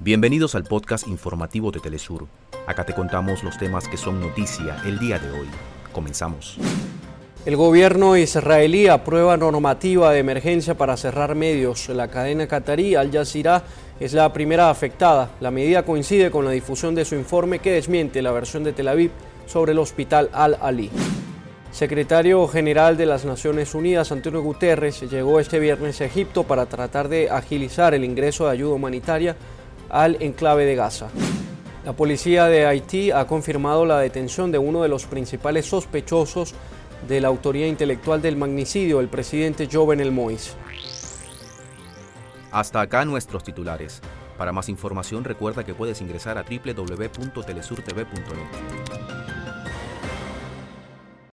Bienvenidos al podcast informativo de Telesur. Acá te contamos los temas que son noticia el día de hoy. Comenzamos. El gobierno israelí aprueba normativa de emergencia para cerrar medios. La cadena qatarí Al Jazeera es la primera afectada. La medida coincide con la difusión de su informe que desmiente la versión de Tel Aviv sobre el hospital Al-Ali. Secretario General de las Naciones Unidas, Antonio Guterres, llegó este viernes a Egipto para tratar de agilizar el ingreso de ayuda humanitaria al enclave de Gaza. La policía de Haití ha confirmado la detención de uno de los principales sospechosos de la autoría intelectual del magnicidio, el presidente Jovenel Moïse. Hasta acá nuestros titulares. Para más información recuerda que puedes ingresar a www.telesurtv.net.